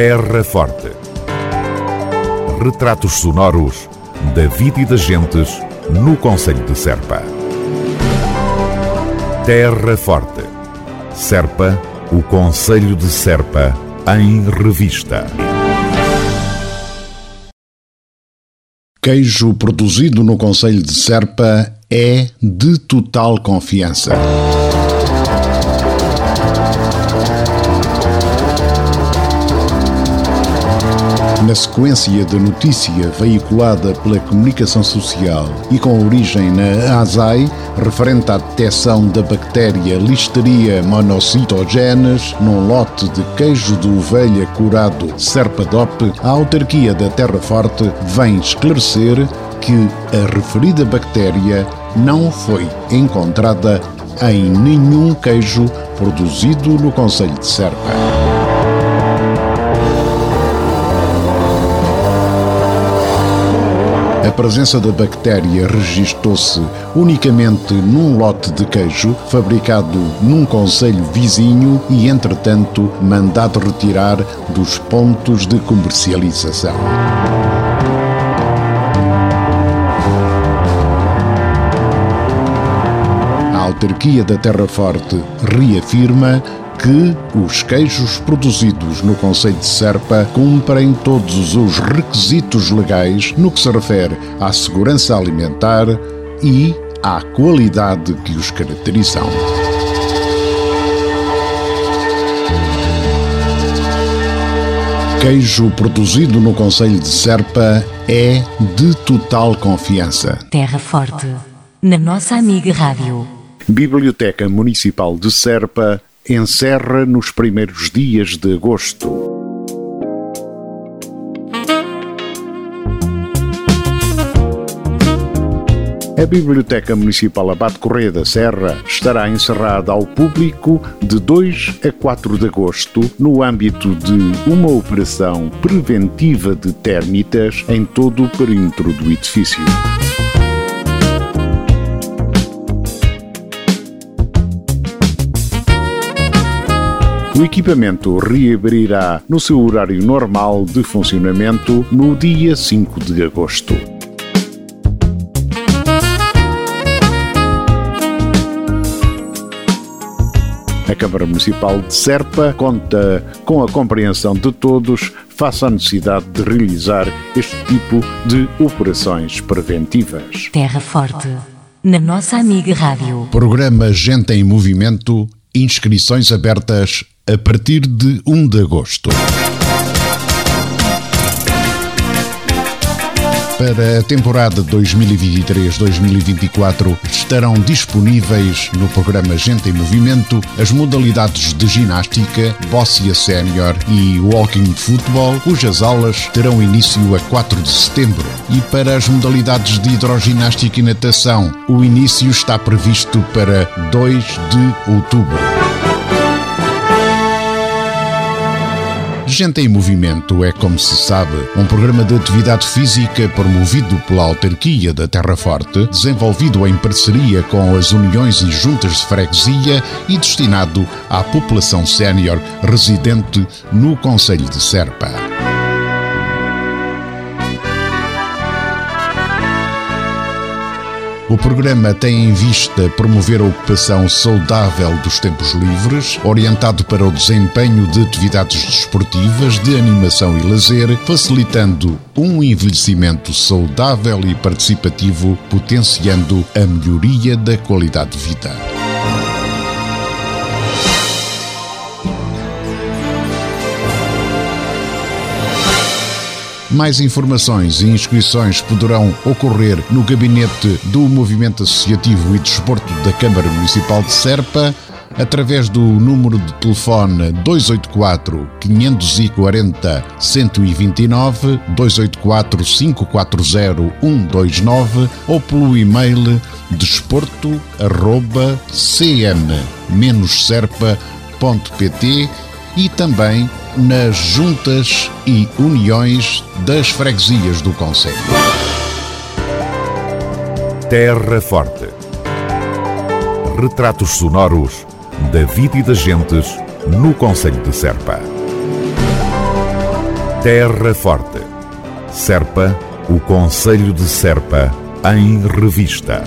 Terra Forte. Retratos sonoros da vida e das gentes no Conselho de Serpa. Terra Forte. Serpa, o Conselho de Serpa, em revista. Queijo produzido no Conselho de Serpa é de total confiança. Na sequência da notícia veiculada pela comunicação social e com origem na ASAI, referente à detecção da bactéria Listeria monocytogenes num lote de queijo de ovelha curado Serpadop, a autarquia da Terra Forte vem esclarecer que a referida bactéria não foi encontrada em nenhum queijo produzido no Conselho de Serpa. A presença da bactéria registou-se unicamente num lote de queijo fabricado num conselho vizinho e, entretanto, mandado retirar dos pontos de comercialização. A autarquia da Terra Forte reafirma que os queijos produzidos no Conselho de Serpa cumprem todos os requisitos legais no que se refere à segurança alimentar e à qualidade que os caracterizam. Queijo produzido no Conselho de Serpa é de total confiança. Terra Forte, na nossa amiga Rádio. Biblioteca Municipal de Serpa encerra nos primeiros dias de agosto. A Biblioteca Municipal Abate Correia da Serra estará encerrada ao público de 2 a 4 de agosto no âmbito de uma operação preventiva de térmitas em todo o perímetro do edifício. O equipamento reabrirá no seu horário normal de funcionamento no dia 5 de agosto. A Câmara Municipal de Serpa conta com a compreensão de todos face à necessidade de realizar este tipo de operações preventivas. Terra Forte, na nossa amiga Rádio. Programa Gente em Movimento, inscrições abertas a partir de 1 de agosto. Para a temporada 2023-2024 estarão disponíveis no programa Gente em Movimento as modalidades de ginástica, bóssia sénior e walking football, cujas aulas terão início a 4 de setembro. E para as modalidades de hidroginástica e natação, o início está previsto para 2 de outubro. Gente em Movimento é, como se sabe, um programa de atividade física promovido pela autarquia da Terra Forte, desenvolvido em parceria com as uniões e juntas de freguesia e destinado à população sénior residente no Conselho de Serpa. O programa tem em vista promover a ocupação saudável dos tempos livres, orientado para o desempenho de atividades desportivas, de animação e lazer, facilitando um envelhecimento saudável e participativo, potenciando a melhoria da qualidade de vida. Mais informações e inscrições poderão ocorrer no gabinete do Movimento Associativo e Desporto da Câmara Municipal de Serpa através do número de telefone 284 540 129 284 540 129 ou pelo e-mail desporto@cm-serpa.pt e também nas juntas e uniões das freguesias do Conselho. Terra Forte. Retratos sonoros da vida e das gentes no Conselho de Serpa. Terra Forte. Serpa, o Conselho de Serpa, em revista.